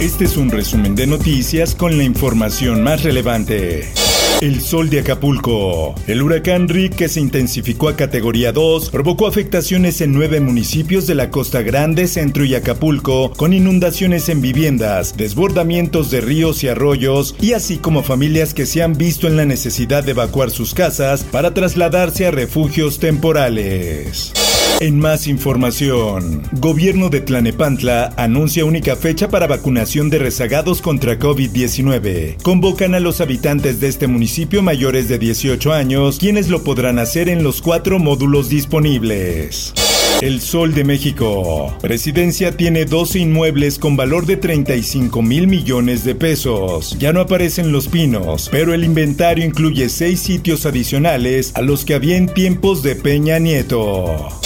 Este es un resumen de noticias con la información más relevante. El sol de Acapulco. El huracán Rick, que se intensificó a categoría 2, provocó afectaciones en nueve municipios de la Costa Grande, Centro y Acapulco, con inundaciones en viviendas, desbordamientos de ríos y arroyos, y así como familias que se han visto en la necesidad de evacuar sus casas para trasladarse a refugios temporales. En más información, gobierno de Tlanepantla anuncia única fecha para vacunación de rezagados contra COVID-19. Convocan a los habitantes de este municipio mayores de 18 años, quienes lo podrán hacer en los cuatro módulos disponibles. El Sol de México. Presidencia tiene 12 inmuebles con valor de 35 mil millones de pesos. Ya no aparecen los pinos, pero el inventario incluye 6 sitios adicionales a los que había en tiempos de Peña Nieto.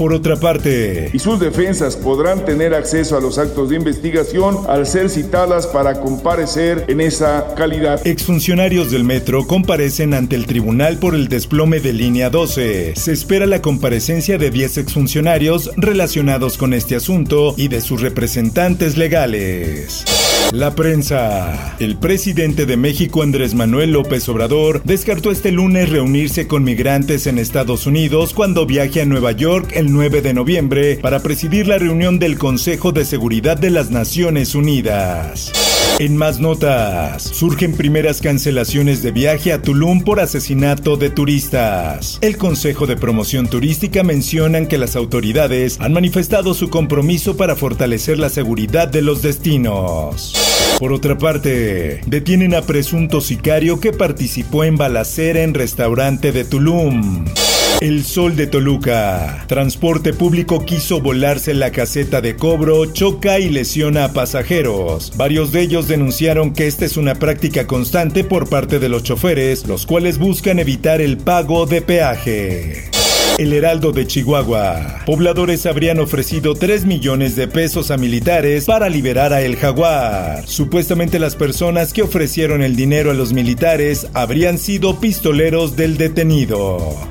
Por otra parte, y sus defensas podrán tener acceso a los actos de investigación al ser citadas para comparecer en esa calidad. Exfuncionarios del metro comparecen ante el tribunal por el desplome de línea 12. Se espera la comparecencia de 10 exfuncionarios relacionados con este asunto y de sus representantes legales. La prensa. El presidente de México, Andrés Manuel López Obrador, descartó este lunes reunirse con migrantes en Estados Unidos cuando viaje a Nueva York el 9 de noviembre para presidir la reunión del Consejo de Seguridad de las Naciones Unidas. En más notas, surgen primeras cancelaciones de viaje a Tulum por asesinato de turistas. El Consejo de Promoción Turística mencionan que las autoridades han manifestado su compromiso para fortalecer la seguridad de los destinos. Por otra parte, detienen a presunto sicario que participó en balacera en restaurante de Tulum. El Sol de Toluca. Transporte público quiso volarse la caseta de cobro, choca y lesiona a pasajeros. Varios de ellos denunciaron que esta es una práctica constante por parte de los choferes, los cuales buscan evitar el pago de peaje. El Heraldo de Chihuahua. Pobladores habrían ofrecido 3 millones de pesos a militares para liberar a El Jaguar. Supuestamente las personas que ofrecieron el dinero a los militares habrían sido pistoleros del detenido.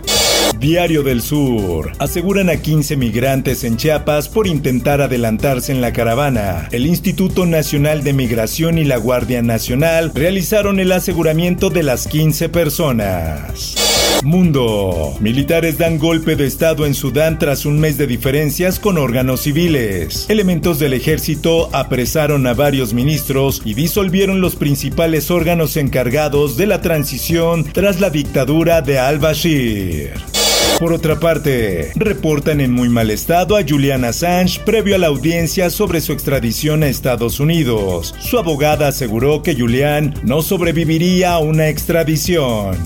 Diario del Sur. Aseguran a 15 migrantes en Chiapas por intentar adelantarse en la caravana. El Instituto Nacional de Migración y la Guardia Nacional realizaron el aseguramiento de las 15 personas. Mundo. Militares dan golpe de Estado en Sudán tras un mes de diferencias con órganos civiles. Elementos del ejército apresaron a varios ministros y disolvieron los principales órganos encargados de la transición tras la dictadura de al-Bashir. Por otra parte, reportan en muy mal estado a Julian Assange previo a la audiencia sobre su extradición a Estados Unidos. Su abogada aseguró que Julian no sobreviviría a una extradición.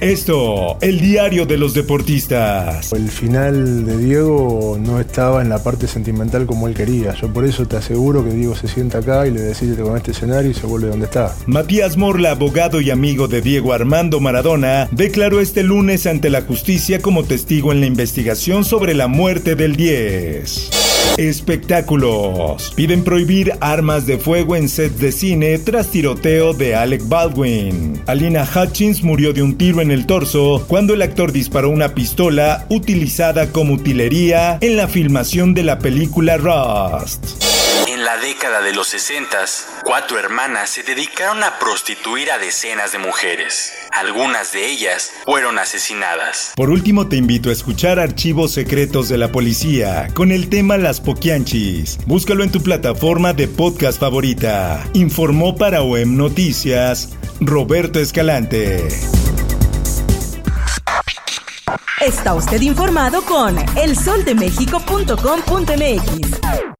Esto, el diario de los deportistas. El final de Diego no estaba en la parte sentimental como él quería. Yo por eso te aseguro que Diego se sienta acá y le decide con este escenario y se vuelve donde está. Matías Morla, abogado y amigo de Diego Armando Maradona, declaró este lunes ante la justicia como testigo en la investigación sobre la muerte del 10. Espectáculos. Piden prohibir armas de fuego en sets de cine tras tiroteo de Alec Baldwin. Alina Hutchins murió de un tiro en el torso cuando el actor disparó una pistola utilizada como utilería en la filmación de la película Rust. La década de los 60, cuatro hermanas se dedicaron a prostituir a decenas de mujeres. Algunas de ellas fueron asesinadas. Por último, te invito a escuchar Archivos Secretos de la Policía con el tema Las Poquianchis. Búscalo en tu plataforma de podcast favorita. Informó para OEM Noticias Roberto Escalante. Está usted informado con elsoldemexico.com.mx.